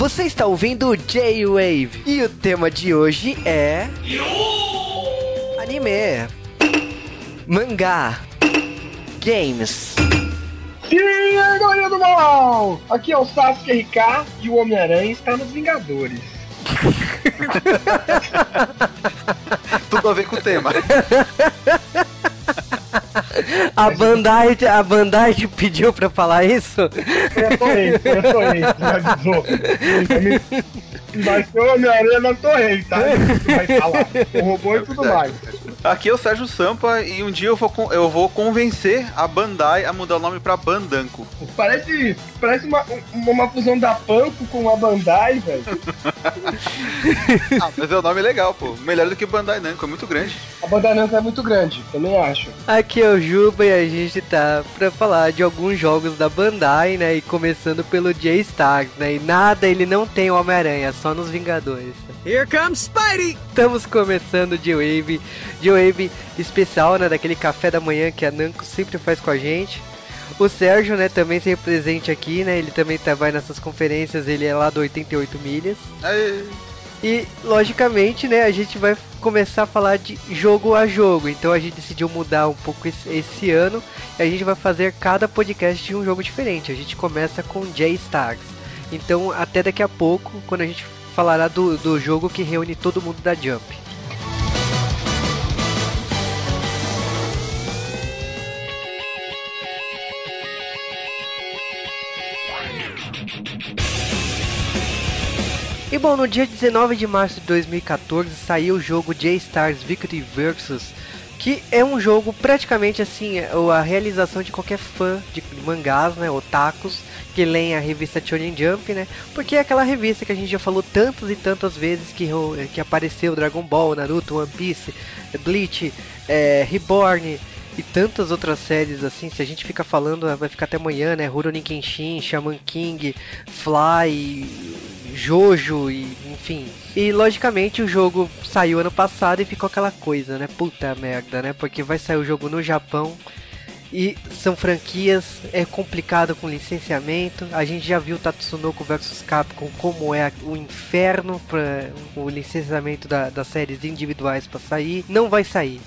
Você está ouvindo J-Wave e o tema de hoje é. Anime, mangá, games. E aí, galerinha do mal! Aqui é o Sasuke RK e o Homem-Aranha está nos Vingadores. Tudo a ver com o tema. A Bandai, a Bandai te pediu pra falar isso? Eu torrei, eu torrei, já avisou. Vai ser o Homem-Aranha na torrente, tá? Vai falar. O robô e tudo mais. Aqui é o Sérgio Sampa e um dia eu vou, con- eu vou convencer a Bandai a mudar o nome pra Bandanco. Parece, parece uma, uma fusão da Panko com a Bandai, velho. Ah, mas é um nome legal, pô. Melhor do que Bandai Namco, é muito grande. A Bandai Namco é muito grande, também acho. Aqui é o Juba e a gente tá pra falar de alguns jogos da Bandai, né? E começando pelo J-Stars, né? E nada, ele não tem o Homem-Aranha, só nos Vingadores. Here comes Spidey! Estamos começando o J-Wave, J-Wave especial, né? Daquele café da manhã que a Namco sempre faz com a gente. O Sérgio, né, também sempre presente aqui, né? Ele também tá, vai nessas conferências, ele é lá do 88 milhas. Aê. E, logicamente, né, a gente vai começar a falar de jogo a jogo. Então a gente decidiu mudar um pouco esse, esse ano. E a gente vai fazer cada podcast de um jogo diferente. A gente começa com J-Stars. Então, até daqui a pouco, quando a gente falará do, do jogo que reúne todo mundo da Jump. Bom, no dia 19 de março de 2014 saiu o jogo J-Stars Victory Versus, que é um jogo praticamente assim, é a realização de qualquer fã de mangás, né, otakus, que leem a revista Shonen Jump, né, porque é aquela revista que a gente já falou tantas e tantas vezes que, que apareceu Dragon Ball, Naruto, One Piece, Bleach, é, Reborn, e tantas outras séries assim, se a gente ficar falando, vai ficar até amanhã, né? Rurouni Kenshin, Shaman King, Fly, Jojo e enfim. E logicamente o jogo saiu ano passado e ficou aquela coisa, né? Puta merda, né? Porque vai sair o jogo no Japão e são franquias, é complicado com licenciamento. A gente já viu Tatsunoko vs Capcom como é o inferno para o licenciamento da, das séries individuais para sair. Não vai sair.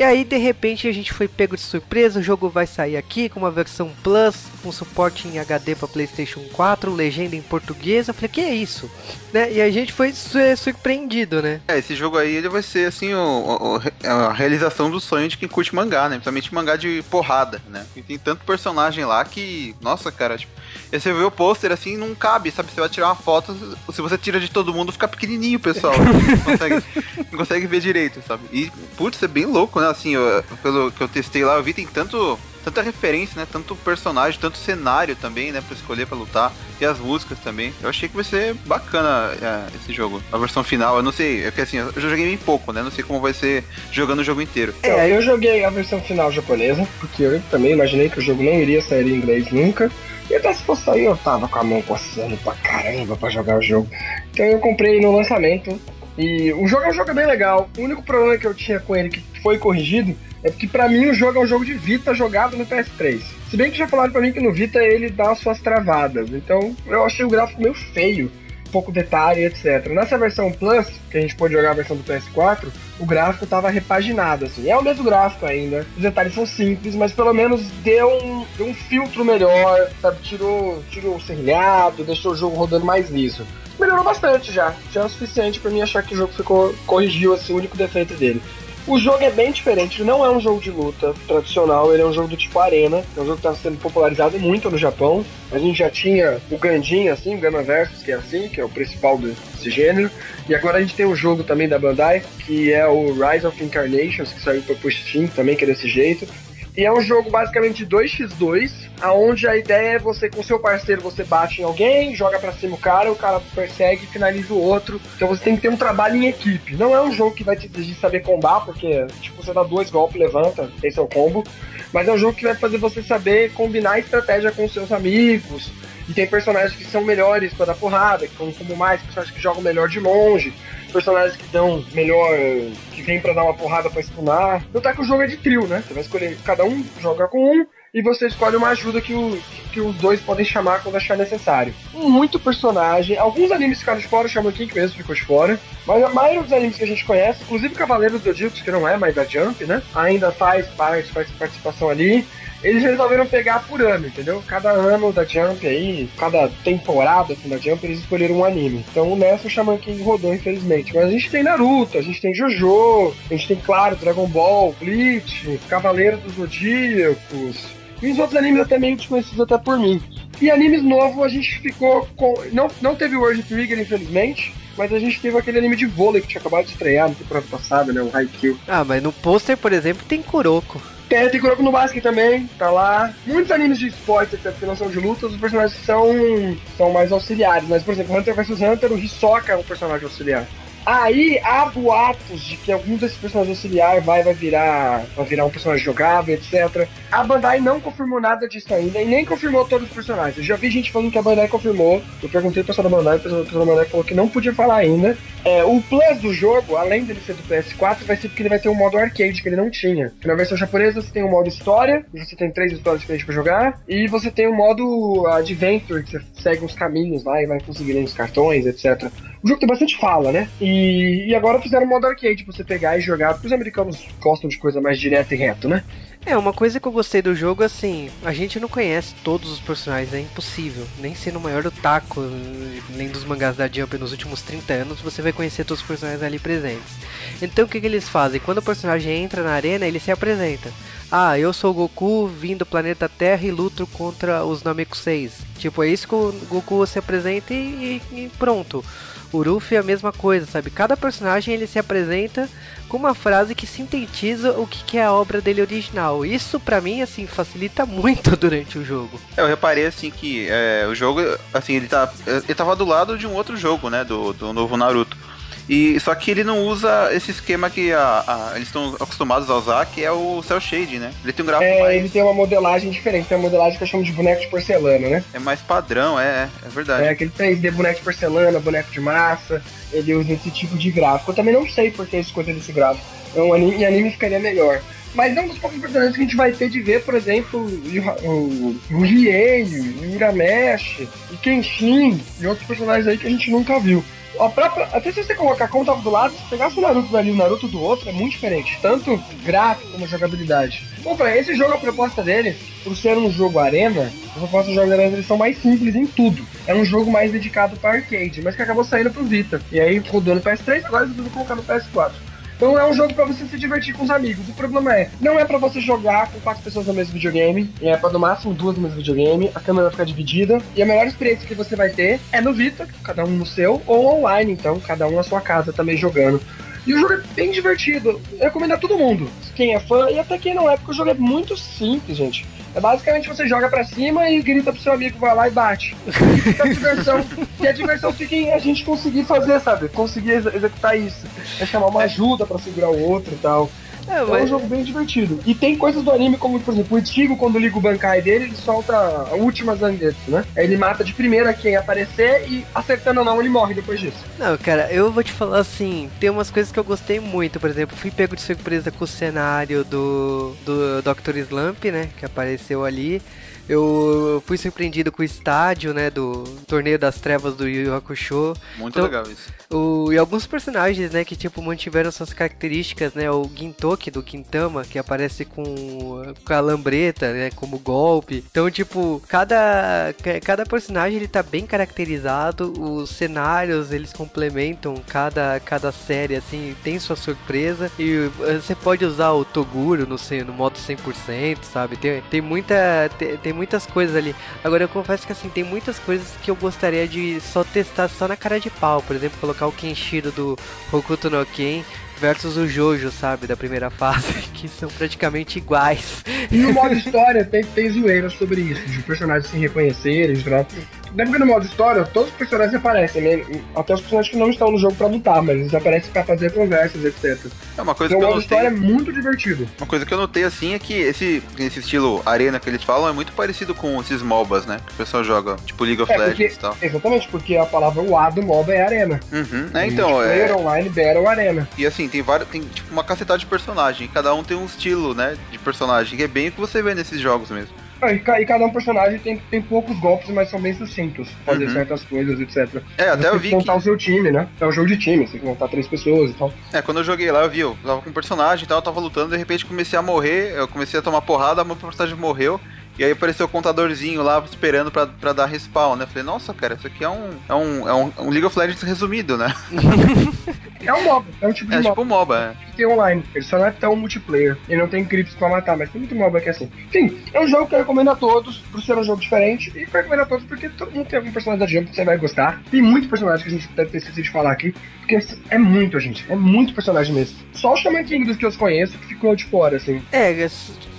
E aí, de repente, a gente foi pego de surpresa. O jogo vai sair aqui com uma versão Plus, com suporte em HD para PlayStation 4, legenda em português. Eu falei, que é isso? Né? E a gente foi su surpreendido, né? É, esse jogo aí ele vai ser assim o, o- o- a realização do sonho de quem curte mangá, né? Principalmente mangá de porrada, né? E tem tanto personagem lá que, nossa, cara, tipo, você vê o pôster assim, não cabe, sabe? Você vai tirar uma foto, se você tira de todo mundo, fica pequenininho, pessoal. não, consegue, não consegue ver direito, sabe? E, putz, é bem louco, né? Assim, eu- pelo que eu testei lá, eu vi tem tanto tanta referência, né? Tanto personagem, tanto cenário também, né? Pra escolher pra lutar. E as músicas também. Eu achei que vai ser bacana é, esse jogo. A versão final, eu não sei, é que assim, eu joguei bem pouco, né? Não sei como vai ser jogando o jogo inteiro. É, eu joguei a versão final japonesa, porque eu também imaginei que o jogo não iria sair em inglês nunca. E até se fosse sair, eu tava com a mão coçando pra caramba pra jogar o jogo. Então eu comprei no lançamento. E o jogo é um jogo bem legal. O único problema que eu tinha com ele que foi corrigido é porque pra mim o jogo é um jogo de Vita jogado no PS3. Se bem que já falaram pra mim que no Vita ele dá as suas travadas. Então eu achei o gráfico meio feio. Pouco detalhe, etc. Nessa versão Plus, que a gente pôde jogar a versão do PS4, o gráfico tava repaginado, assim. É o mesmo gráfico ainda, os detalhes são simples, mas pelo menos deu um, deu um filtro melhor, sabe? Tirou, tirou o serrilhado, deixou o jogo rodando mais liso. Melhorou bastante já, já é o suficiente pra mim achar que o jogo ficou, corrigiu assim, o único defeito dele. O jogo é bem diferente, ele não é um jogo de luta tradicional, ele é um jogo do tipo arena, é um jogo que está sendo popularizado muito no Japão. A gente já tinha o Gandin, assim, o Gama Versus, que é assim, que é o principal desse gênero. E agora a gente tem um jogo também da Bandai, que é o Rise of Incarnations, que saiu para Steam também, que é desse jeito. E é um jogo basicamente 2x2, aonde a ideia é você com seu parceiro você bate em alguém, joga pra cima o cara, o cara persegue finaliza o outro. Então você tem que ter um trabalho em equipe. Não é um jogo que vai te exigir saber combar, porque tipo você dá dois golpes, levanta, esse é o combo. Mas é um jogo que vai fazer você saber combinar estratégia com seus amigos. E tem personagens que são melhores para dar porrada, que são como mais, personagens que jogam melhor de longe, personagens que dão melhor, que vêm para dar uma porrada para stunar. Não tá que o jogo é de trio, né? Você vai escolher, cada um joga com um, e você escolhe uma ajuda que, o, que os dois podem chamar quando achar necessário. Muito personagem, alguns animes ficaram de fora, o Shaman King mesmo ficou de fora, mas a maioria dos animes que a gente conhece, inclusive Cavaleiros do Zodíaco, que não é mais da Jump, né? Ainda faz parte, faz participação ali eles resolveram pegar por ano, entendeu? Cada ano da Jump aí, cada temporada assim, da Jump, eles escolheram um anime. Então nessa o Shaman King rodou, infelizmente. Mas a gente tem Naruto, a gente tem Jojo, a gente tem, claro, Dragon Ball, Bleach, Cavaleiro dos Zodíacos, e os outros animes até meio desconhecidos até por mim. E animes novos a gente ficou com. Não, não teve World Trigger, infelizmente. Mas a gente teve aquele anime de vôlei que tinha acabado de estrear no temporada passada, né? O Haikyuu. Ah, mas no pôster, por exemplo, tem Kuroko. Tem, tem Kuroko no Basket também, tá lá. Muitos animes de esporte, etc, que não são de lutas, os personagens são, são mais auxiliares. Mas, por exemplo, Hunter vs Hunter, o Hisoka é um personagem auxiliar. Aí há boatos de que algum desses personagens auxiliar vai, vai virar vai virar um personagem jogável, etc. A Bandai não confirmou nada disso ainda e nem confirmou todos os personagens. Eu já vi gente falando que a Bandai confirmou. Eu perguntei pro pessoal da Bandai, o pessoal da Bandai falou que não podia falar ainda. É, o plus do jogo, além dele ser do PS4, vai ser porque ele vai ter um modo arcade que ele não tinha. Na versão japonesa você tem um modo história, você tem três histórias diferentes pra jogar, e você tem um modo adventure, que você segue uns caminhos lá e vai conseguindo os cartões, etc. O jogo tem bastante fala, né? E, e agora fizeram um modo arcade pra você pegar e jogar, porque os americanos gostam de coisa mais direta e reto, né? É, uma coisa que eu gostei do jogo, assim, a gente não conhece todos os personagens, é impossível. Nem sendo o maior otaku, nem dos mangás da Jump nos últimos 30 anos, você vai conhecer todos os personagens ali presentes. Então o que, que eles fazem? Quando o personagem entra na arena, ele se apresenta. Ah, eu sou o Goku, vim do planeta Terra e luto contra os Namekuseis. Tipo, é isso que o Goku se apresenta e, e pronto. O Ruffy é a mesma coisa, sabe? Cada personagem ele se apresenta com uma frase que sintetiza o que, que é a obra dele original. Isso para mim assim facilita muito durante o jogo. Eu reparei assim que é, o jogo, assim, ele tá ele tava do lado de um outro jogo, né, do, do novo Naruto. E só que ele não usa esse esquema que a, a, eles estão acostumados a usar, que é o cel shade, né? Ele tem um gráfico é, mais... ele tem uma modelagem diferente, tem uma modelagem que eu chamo de boneco de porcelana, né? É mais padrão, é, é verdade. É aquele 3D boneco de porcelana, boneco de massa, ele usa esse tipo de gráfico. Eu também não sei por que escolher esse gráfico. É um anime, e anime ficaria melhor. Mas é um dos poucos personagens que a gente vai ter de ver, por exemplo, o, o, o Riei, o Uramesh, o Kenshin e outros personagens aí que a gente nunca viu a própria, até se você colocar como tava do lado, se pegasse o Naruto dali e o Naruto do outro, é muito diferente. Tanto gráfico como jogabilidade. Bom, pra esse jogo, a proposta dele, por ser um jogo arena, as propostas dos jogos eles são mais simples em tudo. É um jogo mais dedicado para arcade, mas que acabou saindo pro Vita. E aí rodou no PS3, agora eles vão colocar no PS4. Então é um jogo para você se divertir com os amigos. O problema é, não é para você jogar com quatro pessoas no mesmo videogame, é para no máximo duas no mesmo videogame, a câmera vai ficar dividida, e a melhor experiência que você vai ter é no Vita, cada um no seu, ou online, então, cada um na sua casa também jogando. E o jogo é bem divertido. Eu recomendo a todo mundo. Quem é fã e até quem não é, porque o jogo é muito simples, gente. É basicamente você joga pra cima e grita pro seu amigo, vai lá e bate. E a diversão, e a diversão fica em a gente conseguir fazer, sabe? Conseguir ex executar isso. É chamar uma ajuda pra segurar o outro e tal. É, mas... é um jogo bem divertido. E tem coisas do anime, como por exemplo, o Ichigo, quando liga o Bankai dele, ele solta a última Zangetsu, né? Aí ele mata de primeira quem aparecer e acertando ou não, ele morre depois disso. Não, cara, eu vou te falar assim, tem umas coisas que eu gostei muito, por exemplo, fui pego de surpresa com o cenário do, do Dr. Slump, né? Que apareceu ali. Eu fui surpreendido com o estádio, né, do Torneio das Trevas do Yu Yu Hakusho. Muito então, legal isso. O, e alguns personagens, né, que tipo mantiveram suas características, né, o Gintoki do Gintama, que aparece com, com a lambreta, né, como golpe. Então, tipo, cada cada personagem ele tá bem caracterizado, os cenários eles complementam cada cada série assim, tem sua surpresa e você pode usar o Toguro no no modo 100%, sabe? Tem, tem muita tem, tem muitas coisas ali. Agora eu confesso que assim, tem muitas coisas que eu gostaria de só testar só na cara de pau. Por exemplo, colocar o Kenshiro do Hokuto no Ken versus o Jojo, sabe, da primeira fase, que são praticamente iguais. E no modo história tem, tem zoeira sobre isso, de personagens se reconhecerem, de Lembra que no modo história, todos os personagens aparecem, né? Até os personagens que não estão no jogo pra lutar, mas eles aparecem pra fazer conversas, etc. É uma coisa então, que o modo história é muito divertido. Uma coisa que eu notei assim é que esse, esse estilo arena que eles falam é muito parecido com esses MOBAs, né? Que o pessoal joga, tipo League of é, Legends e tal. Exatamente, porque a palavra o A do MOBA é arena. Uhum. É, então, é. Player Online Battle Arena. E assim, tem vários. Tem tipo uma cacetada de personagem. Cada um tem um estilo, né? De personagem. Que é bem o que você vê nesses jogos mesmo. Ah, e, ca- e cada um personagem tem, tem poucos golpes, mas são bem sucintos. Fazer Uhum. certas coisas, etc. É, até você eu tem vi que montar o seu time, né? É um jogo de time, você tem que montar três pessoas e tal. É, quando eu joguei lá, eu vi, eu tava com um personagem e tal, eu tava lutando, de repente comecei a morrer, eu comecei a tomar porrada, meu personagem morreu. E aí apareceu o contadorzinho lá esperando pra, pra dar respawn, né? Falei, nossa, cara, isso aqui é um, é um, é um, um League of Legends resumido, né? É um MOBA, é um tipo de É MOBA. tipo um MOBA. que tem online. Ele só não é tão multiplayer. Ele não tem creeps pra matar, mas tem muito MOBA que é assim. Enfim, é um jogo que eu recomendo a todos, por ser um jogo diferente. E eu recomendo a todos porque todo mundo tem algum personagem da Jump que você vai gostar. Tem muito personagem que a gente deve ter esquecido de falar aqui. Porque é muito, gente. É muito personagem mesmo. Só o Shaman King dos que eu conheço que ficou de fora, assim. É,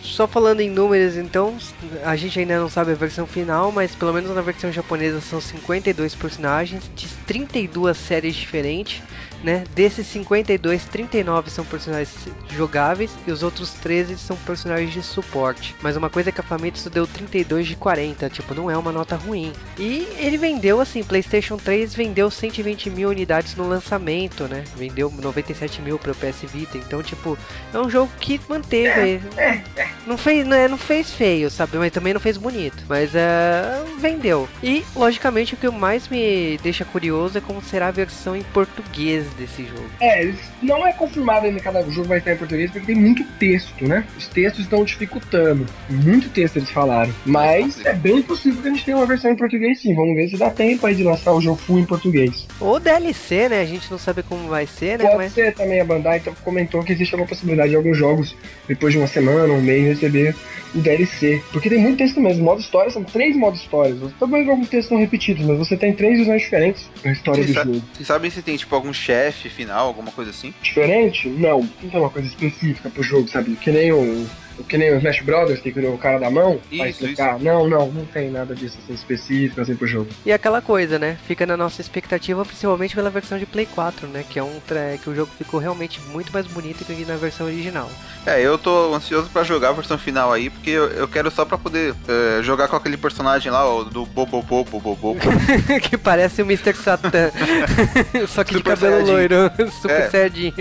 só falando em números, então, a gente ainda não sabe a versão final, mas pelo menos na versão japonesa são 52 personagens de 32 séries diferentes, né? Desses 52, 39 são personagens jogáveis e os outros 13 são personagens de suporte. Mas uma coisa é que a Famitsu deu 32 de 40, tipo, não é uma nota ruim. E ele vendeu, assim, PlayStation 3 vendeu 120 mil unidades no lançamento, né? Vendeu 97 mil para o PS Vita, então, tipo, é um jogo que manteve. Não fez, não, é, não fez feio, sabe? Mas também não fez bonito. Mas é, vendeu. E, logicamente, o que mais me deixa curioso é como será a versão em português desse jogo. É, não é confirmado ainda que cada jogo vai estar em português, porque tem muito texto, né? Os textos estão dificultando. Muito texto eles falaram. Mas é bem possível que a gente tenha uma versão em português sim. Vamos ver se dá tempo aí de lançar o jogo full em português. Ou DLC, né? A gente não sabe como vai ser, né? Pode Mas ser também a Bandai então, comentou que existe uma possibilidade de alguns jogos, depois de uma semana, um mês, receber o DLC. Porque tem muito texto mesmo. Modo história são três modos histórias. Também alguns textos são repetidos, mas você tem três visões diferentes na história Vocês, do jogo. vocês sabem se tem, tipo, algum chefe final, alguma coisa assim? Diferente? Não. Não tem uma coisa específica pro jogo, sabe? Que nem o. Que nem o Smash Brothers, tem que o cara da mão pra Isso, explicar. Não, não, não tem nada disso assim, específico assim pro jogo. E aquela coisa, né? Fica na nossa expectativa, principalmente pela versão de Play 4, né? Que é um que o jogo ficou realmente muito mais bonito que na versão original. É, eu tô ansioso pra jogar a versão final aí, porque eu, eu quero só pra poder é, jogar com aquele personagem lá, ó, do Bobo Bobo Bobo. que parece o Mr. Satan. Só que de Super cabelo Saiyajin. loiro, super É. saiyajin.